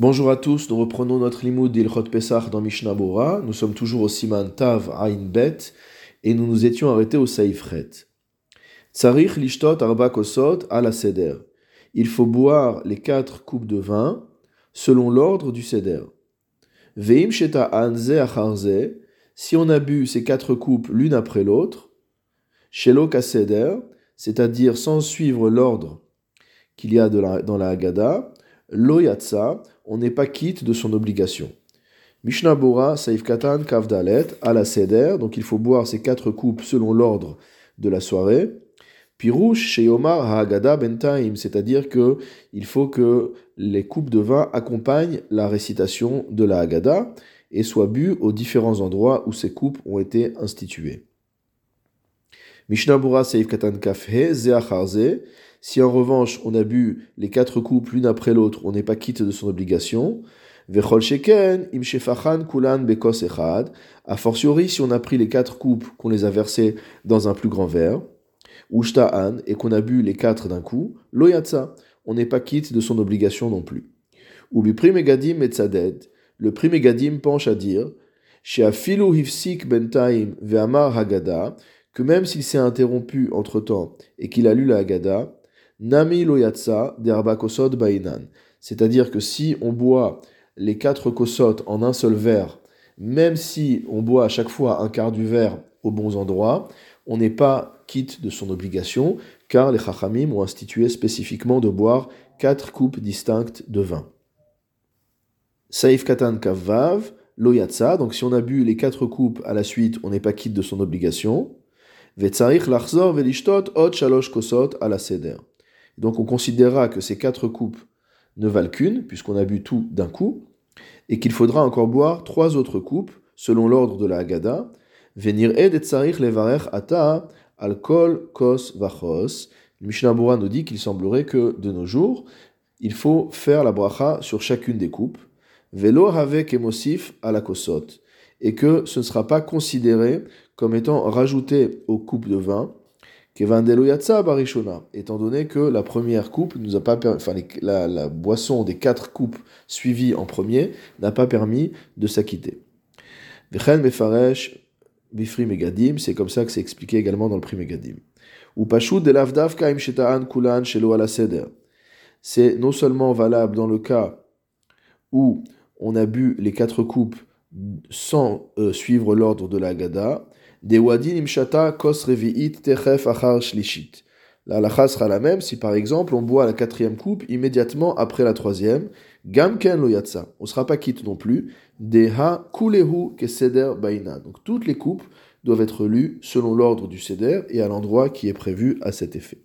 Bonjour à tous, nous reprenons notre limoud d'Ilchot Pesach dans Mishnah Bora. Nous sommes toujours au Siman Tav Ain Bet et nous nous étions arrêtés au Saifret. Tsarich lishtot arba kosot à la seder. Il faut boire les quatre coupes de vin selon l'ordre du seder. Veim sheta anze acharze. Si on a bu ces quatre coupes l'une après l'autre, shelo seder, c'est-à-dire sans suivre l'ordre qu'il y a dans la Haggadah, lo yatsa, on n'est pas quitte de son obligation. Mishnah Bora, Saif Katan, Kavdalet, à Seder, donc il faut boire ces quatre coupes selon l'ordre de la soirée. Pirouche chez Omar Hagada Bentaim, c'est-à-dire que il faut que les coupes de vin accompagnent la récitation de la Haggadah et soient bues aux différents endroits où ces coupes ont été instituées. Mishnah Bora Saif Katan Kafhe, Zeacharze, si en revanche on a bu les quatre coupes l'une après l'autre, on n'est pas quitte de son obligation. Vechol sheken im kulan bekos echad. A fortiori, si on a pris les quatre coupes, qu'on les a versées dans un plus grand verre, ou et qu'on a bu les quatre d'un coup, loyatsa, on n'est pas quitte de son obligation non plus. Ou primegadim metzaded, le primegadim penche à dire, afilu hifsik bentaim ve'amar hagada, que même s'il s'est interrompu entre temps et qu'il a lu la hagada, Nami loyatsa kosot bainan. C'est-à-dire que si on boit les quatre kosot en un seul verre, même si on boit à chaque fois un quart du verre aux bons endroits, on n'est pas quitte de son obligation, car les chachamim ont institué spécifiquement de boire quatre coupes distinctes de vin. Saif katan kavav, loyatsa, donc si on a bu les quatre coupes à la suite, on n'est pas quitte de son obligation. Donc on considérera que ces quatre coupes ne valent qu'une, puisqu'on a bu tout d'un coup, et qu'il faudra encore boire trois autres coupes, selon l'ordre de la Haggadah. Venir et levarer ata alcool kos vachos. Le Mishnah nous dit qu'il semblerait que de nos jours, il faut faire la bracha sur chacune des coupes. Velo avec emosif à la. Et que ce ne sera pas considéré comme étant rajouté aux coupes de vin, barishona, étant donné que la première coupe nous a pas enfin la, boisson des quatre coupes suivies en premier n'a pas permis de s'acquitter. Bifri megadim, c'est comme ça que c'est expliqué également dans le prix megadim. Ou. C'est non seulement valable dans le cas où on a bu les quatre coupes sans euh, suivre l'ordre de la Gada, des wadin imshata kos revi'it techef achar shlishit. La halakha sera la même si par exemple on boit la quatrième coupe immédiatement après la troisième. Gamken lo yatsa. On ne sera pas quitte non plus. Deha kulehu keseder baina. Donc toutes les coupes doivent être lues selon l'ordre du seder et à l'endroit qui est prévu à cet effet.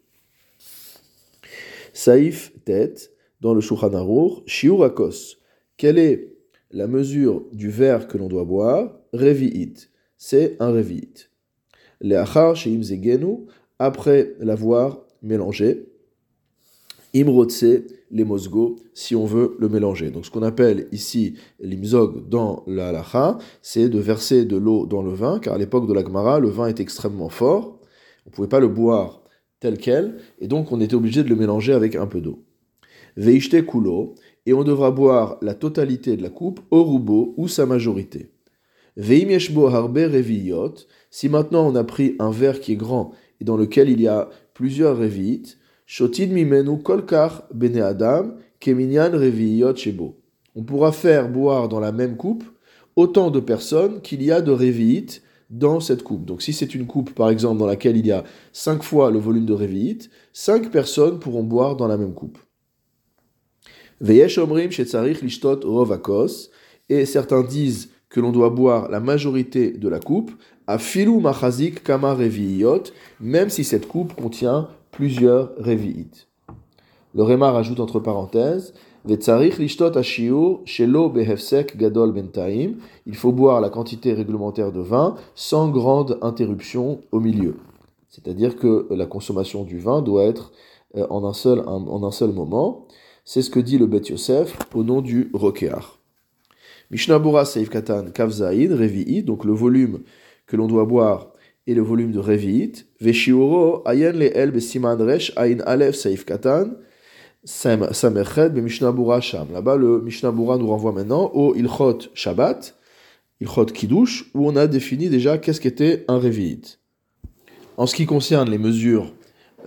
Saif tête dans le Shulchan Aruch, shiurakos. Quelle est la mesure du verre que l'on doit boire? Revi'it c'est un revit. Les achar chez imzegenu, après l'avoir mélangé, imrotse les mosgo, si on veut le mélanger. Donc ce qu'on appelle ici l'imzog dans la c'est de verser de l'eau dans le vin, car à l'époque de la Gemara, le vin est extrêmement fort, on ne pouvait pas le boire tel quel, et donc on était obligé de le mélanger avec un peu d'eau. Veishte kulo, et on devra boire la totalité de la coupe au roubo ou sa majorité si maintenant on a pris un verre qui est grand et dans lequel il y a plusieurs bene adam shebo. On pourra faire boire dans la même coupe autant de personnes qu'il y a de revi'it dans cette coupe. Donc si c'est une coupe par exemple dans laquelle il y a 5 fois le volume de revi'it, 5 personnes pourront boire dans la même coupe. Et certains disent que l'on doit boire la majorité de la coupe, à filou machazik kama revi'iyot, même si cette coupe contient plusieurs revi'it. Le Réma rajoute entre parenthèses, bentaim, il faut boire la quantité réglementaire de vin sans grande interruption au milieu. C'est-à-dire que la consommation du vin doit être euh, en un seul, en un seul moment. C'est ce que dit le Bet Yosef au nom du Rokeach. Mishnah Bora Seif Katan Kavzaïd, Revi'it, donc le volume que l'on doit boire et le volume de Revi'it. Veshiuro Ayen El Besiman Resh Ain Alef Seif Katan. Samerchet, Mishnah Bura Sham. Là-bas, le Mishnah Bura nous renvoie maintenant au Ilchot Shabbat, Ilchot Kiddush, où on a défini déjà qu'est-ce qu'était un Revi'it. En ce qui concerne les mesures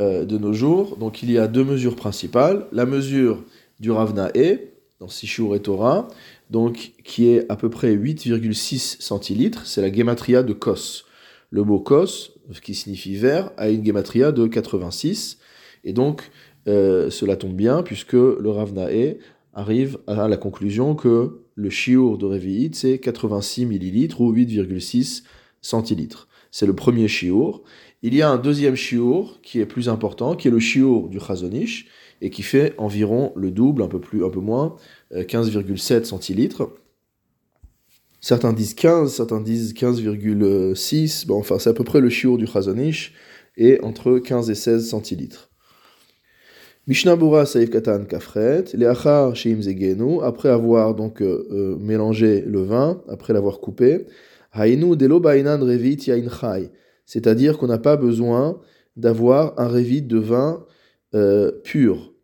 euh, de nos jours, donc il y a deux mesures principales. La mesure du Ravnae, dans Sishur et Torah, donc qui est à peu près 8,6 centilitres, c'est la gematria de Kos. Le mot Kos, qui signifie vert, a une gematria de 86, et donc euh, cela tombe bien puisque le Ravnae arrive à la conclusion que le shiur de Revi'it c'est 86 millilitres ou 8,6 centilitres. C'est le premier shiur. Il y a un deuxième shiur qui est plus important, qui est le shiur du Chazonish, et qui fait environ le double, un peu plus, un peu moins, 15,7 euh, centilitres. Certains disent 15, certains disent 15,6. Bon, enfin, c'est à peu près le shiur du Chazonish, et entre 15 et 16 centilitres. Mishnabura Saif Katan Kafret, Leachar Sheim Zegenu, après avoir donc euh, euh, mélangé le vin, après l'avoir coupé, Hainu Delo Bainan Revit Yain c'est-à-dire qu'on n'a pas besoin d'avoir un revit de vin euh, pur.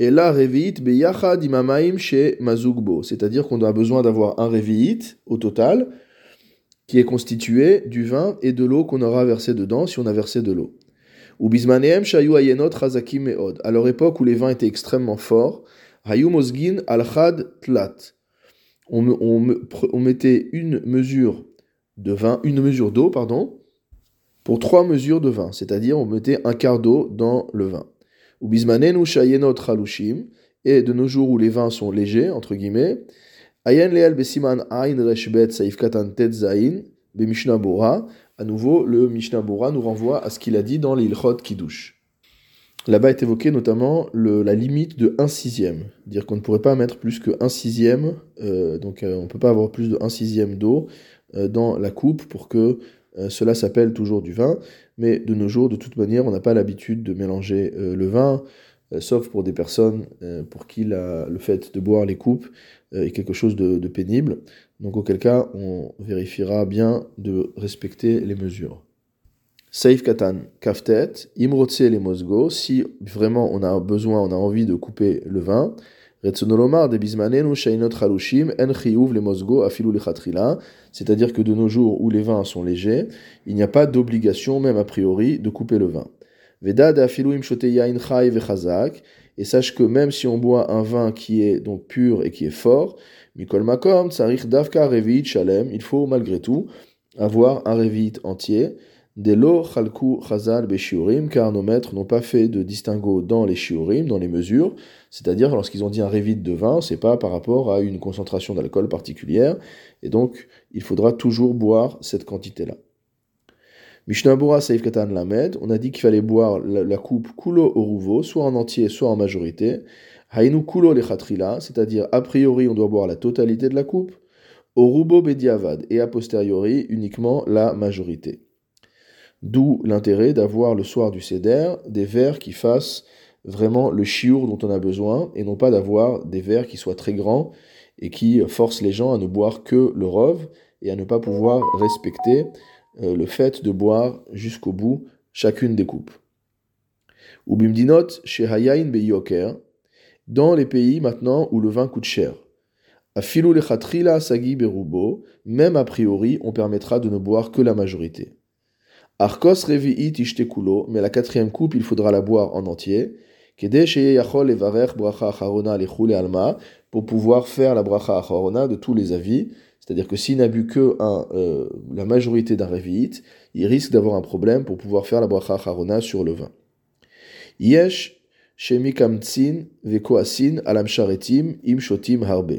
Et là, revit beyachad imamaim chez mazugbo, c'est-à-dire qu'on a besoin d'avoir un revit au total qui est constitué du vin et de l'eau qu'on aura versé dedans si on a versé de l'eau. Ou bismaneem shayu ayenot razakim meod. À leur époque où les vins étaient extrêmement forts, hayu mosgin al tlat. On, on, mettait une mesure de vin, une mesure d'eau, pardon, pour trois mesures de vin, c'est-à-dire on mettait un quart d'eau dans le vin. Ou bismanenu shayenot halushim, et de nos jours où les vins sont légers, entre guillemets, ayen leal besiman ain reshbet saif katan tet zain, be à nouveau, le Mishnah Bora nous renvoie à ce qu'il a dit dans l'Ilchot Kiddush. Là-bas est évoqué notamment la limite de 1 sixième, dire qu'on ne pourrait pas mettre plus que 1 sixième, euh, donc euh, on ne peut pas avoir plus de 1 sixième d'eau euh, dans la coupe pour que cela s'appelle toujours du vin, mais de nos jours, de toute manière, on n'a pas l'habitude de mélanger le vin, sauf pour des personnes pour qui le fait de boire les coupes est quelque chose de pénible. Donc auquel cas, on vérifiera bien de respecter les mesures. Saif katan kaftet, imrotse les mosgo, si vraiment on a besoin, on a envie de couper le vin, c'est-à-dire que de nos jours où les vins sont légers, il n'y a pas d'obligation, même a priori, de couper le vin. Et sache que même si on boit un vin qui est donc pur et qui est fort, il faut malgré tout avoir un Revit entier. Delo Chalku Chazal Beshiurim, car nos maîtres n'ont pas fait de distinguo dans les Shiurim, dans les mesures, c'est-à-dire lorsqu'ils ont dit un Revit de vin, c'est pas par rapport à une concentration d'alcool particulière, et donc il faudra toujours boire cette quantité-là. Mishnabura Saif Katan Lamed, on a dit qu'il fallait boire la, coupe Kulo Oruvo, soit en entier, soit en majorité. Hainu kulo lechatrila, c'est-à-dire a priori on doit boire la totalité de la coupe, au rubo bediavad, et a posteriori uniquement la majorité. D'où l'intérêt d'avoir le soir du seder des verres qui fassent vraiment le chiour dont on a besoin, et non pas d'avoir des verres qui soient très grands et qui forcent les gens à ne boire que le rove et à ne pas pouvoir respecter euh, le fait de boire jusqu'au bout chacune des coupes. Ou bimdinot chez Hayain beyoker, dans les pays maintenant où le vin coûte cher. A filou sagi berubo, même a priori, on permettra de ne boire que la majorité. Arkos revi'it ishtekulo, mais la quatrième coupe, il faudra la boire en entier. pour pouvoir faire la bracha acharona de tous les avis. C'est-à-dire que s'il n'a bu que euh, la majorité d'un revi'it, il risque d'avoir un problème pour pouvoir faire la bracha acharona sur le vin. Yesh harbe.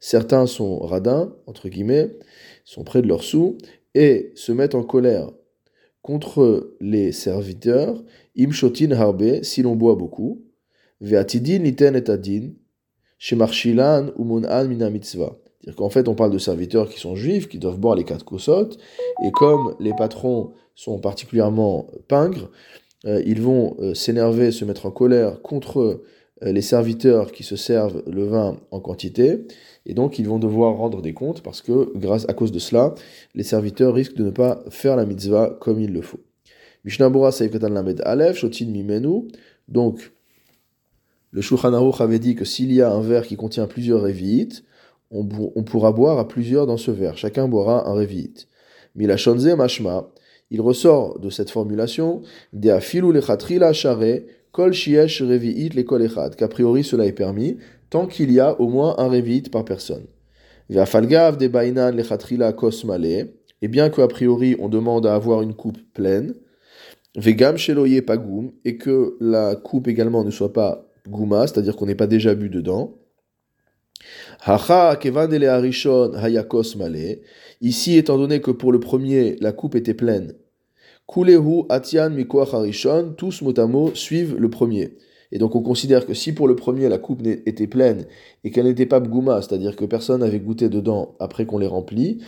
Certains sont radins, entre guillemets, sont près de leur sous, et se mettent en colère contre les serviteurs, im shotin harbe, si l'on boit beaucoup, ve'atidin liten et adin, shemarchilan umun'an mina mitzvah. C'est-à-dire qu'en fait, on parle de serviteurs qui sont juifs, qui doivent boire les quatre kosot, et comme les patrons sont particulièrement pingres, euh, ils vont euh, s'énerver, se mettre en colère contre euh, les serviteurs qui se servent le vin en quantité, et donc ils vont devoir rendre des comptes parce que, grâce à cause de cela, les serviteurs risquent de ne pas faire la mitzvah comme il le faut. Mishnah Lamed Aleph, Shotin donc Le Shulchan Aruch avait dit que s'il y a un verre qui contient plusieurs révites, on, pourra boire à plusieurs dans ce verre. Chacun boira un révite. Milachonze mashma, il ressort de cette formulation de afilu lechatrila share kol shiesh revi'it le kol qu'a priori cela est permis tant qu'il y a au moins un révite par personne. Ve'afalgav de bainan lechatrila kos et bien qu'a priori on demande à avoir une coupe pleine, vegam sheloye pagoum, et que la coupe également ne soit pas gouma, c'est-à-dire qu'on n'est pas déjà bu dedans. Hacha kevandele arishon hayakos male. Ici, étant donné que pour le premier, la coupe était pleine, kulehu atian mikoach harishon, tous motamo suivent le premier. Et donc on considère que si pour le premier la coupe était pleine et qu'elle n'était pas bgouma, c'est-à-dire que personne n'avait goûté dedans après qu'on les remplit,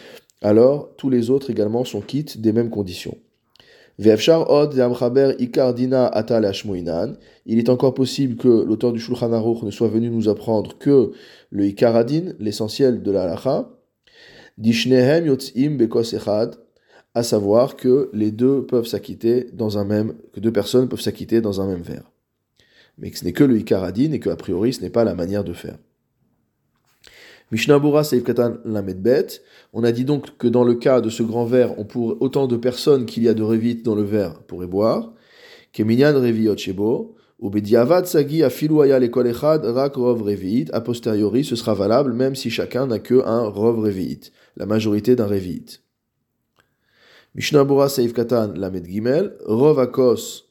alors tous les autres également sont quittes des mêmes conditions. Il est encore possible que l'auteur du Shulchan Aruch ne soit venu nous apprendre que le ikaradin, l'essentiel de la halacha, à savoir que les deux peuvent s'acquitter dans un même, que deux personnes peuvent s'acquitter dans un même verre. Mais que ce n'est que le ikaradin et que a priori ce n'est pas la manière de faire. Mishnabura Seif Katan Bet. On a dit donc que dans le cas de ce grand verre, autant de personnes qu'il y a de révites dans le verre pourraient boire. Keminyan Reviot Shebo. Ou Sagi Afiluaya Lekol Echad Rak Rov Revit. A posteriori, ce sera valable même si chacun n'a que un Rov Revit. La majorité d'un Revit. Mishnabura Seif Katan Lamed Gimel. Rov Akos.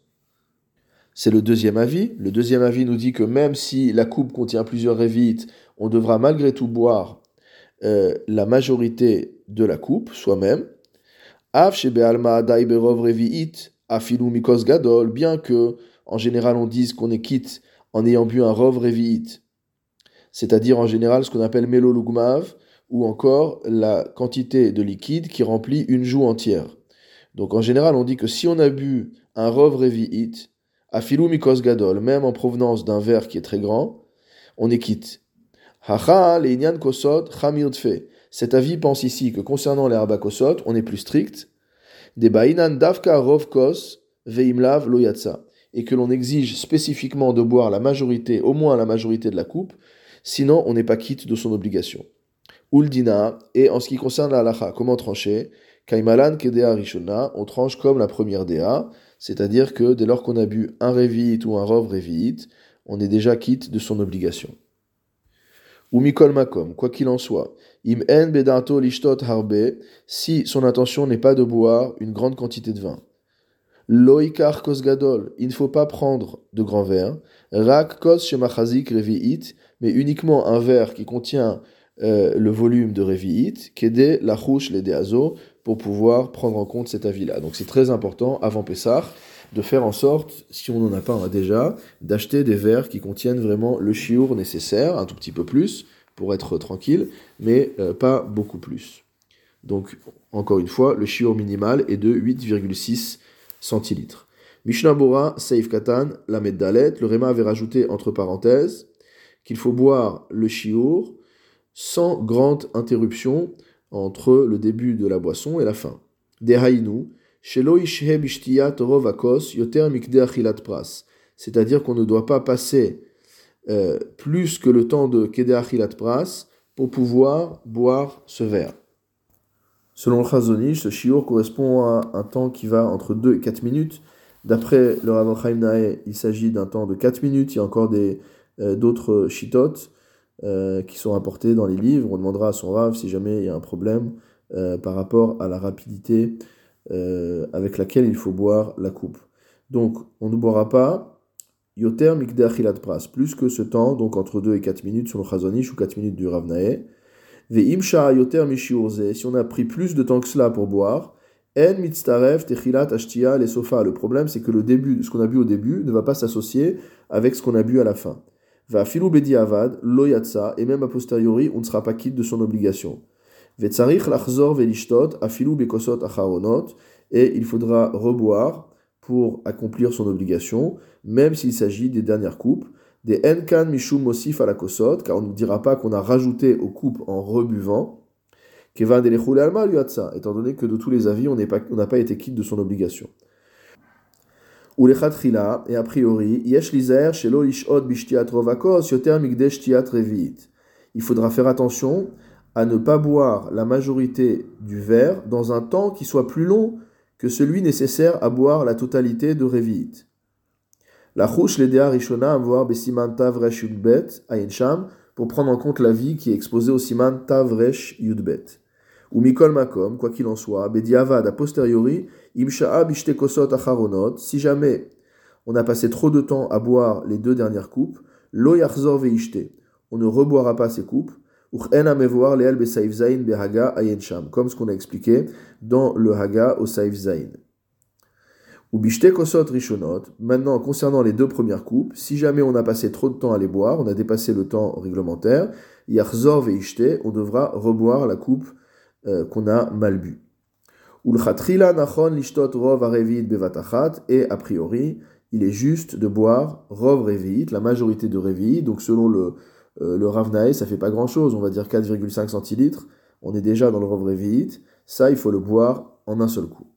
C'est le deuxième avis. Le deuxième avis nous dit que même si la coupe contient plusieurs révites, on devra malgré tout boire euh, la majorité de la coupe soi-même. gadol, bien que en général on dise qu'on est quitte en ayant bu un rov revi'it, c'est-à-dire en général ce qu'on appelle melolugmav, ou encore la quantité de liquide qui remplit une joue entière. Donc en général on dit que si on a bu un rov revi'it, afilu mikos gadol, même en provenance d'un verre qui est très grand, on est quitte. Cet avis pense ici que concernant les kosot, on est plus strict. Des davka veimlav loyatsa. Et que l'on exige spécifiquement de boire la majorité, au moins la majorité de la coupe, sinon on n'est pas quitte de son obligation. Uldina, et en ce qui concerne la halacha, comment trancher? Kaimalan kedea rishona, on tranche comme la première dea, c'est-à-dire que dès lors qu'on a bu un révit ou un rov révit, on est déjà quitte de son obligation ou mikol makom, quoi qu'il en soit, im en bedato lishtot harbe, si son intention n'est pas de boire une grande quantité de vin. Loikar kosgadol, il ne faut pas prendre de grands verres. Rak kos shemachazik revi'it, mais uniquement un verre qui contient euh, le volume de revi'it, kede la les deazo, pour pouvoir prendre en compte cet avis-là. Donc c'est très important avant Pessah de faire en sorte, si on n'en a pas déjà, d'acheter des verres qui contiennent vraiment le chiour nécessaire, un tout petit peu plus, pour être tranquille, mais euh, pas beaucoup plus. Donc, encore une fois, le chiour minimal est de 8,6 centilitres. Mishnah Bora, Seif Katan, la le Réma avait rajouté entre parenthèses qu'il faut boire le chiour sans grande interruption entre le début de la boisson et la fin. C'est-à-dire qu'on ne doit pas passer euh, plus que le temps de Kedeachilat Pras pour pouvoir boire ce verre. Selon le Chazonish, ce shiur correspond à un temps qui va entre 2 et 4 minutes. D'après le Rav Chaim il s'agit d'un temps de 4 minutes. Il y a encore euh, d'autres shitot euh, qui sont apportés dans les livres. On demandera à son Rav si jamais il y a un problème par rapport à la rapidité euh, avec laquelle il faut boire la coupe. Donc, on ne boira pas yoter mikdachilat pras, plus que ce temps, donc entre 2 et 4 minutes sur le chazonish ou 4 minutes du ravnae. Ve'imsha yoter mishiurze, si on a pris plus de temps que cela pour boire, en mitztaref techilat ashtia les sofas. Le problème, c'est que le début, ce qu'on a bu au début ne va pas s'associer avec ce qu'on a bu à la fin. Va filou bedi loyatsa, et même a posteriori, on ne sera pas quitte de son obligation et il faudra reboire pour accomplir son obligation, même s'il s'agit des dernières coupes. Des enkan mishum mosif la car on ne dira pas qu'on a rajouté aux coupes en rebuvant. Kevan étant donné que de tous les avis, on n'a pas, été quitte de son obligation. Ou les et a priori, yesh yoter. Il faudra faire attention à ne pas boire la majorité du verre dans un temps qui soit plus long que celui nécessaire à boire la totalité de revit. La chouche l'edea rishona voir besiman tavresh yudbet sham pour prendre en compte la vie qui est exposée au siman tavresh yudbet. Ou mikol makom, quoi qu'il en soit, bediavad a posteriori, imsha'a kosot acharonot, si jamais on a passé trop de temps à boire les deux dernières coupes, lo yachzor veishte, on ne reboira pas ces coupes, comme ce qu'on a expliqué dans le Haga au Saif Zain. Ou kosot rishonot, maintenant concernant les deux premières coupes, si jamais on a passé trop de temps à les boire, on a dépassé le temps réglementaire, yachzor veishte, on devra reboire la coupe euh, qu'on a mal bu. et a priori, il est juste de boire rov revit, la majorité de revit, donc selon le, euh, le Ravnae, ça fait pas grand chose, on va dire 4,5 centilitres, on est déjà dans le rov revit, ça il faut le boire en un seul coup.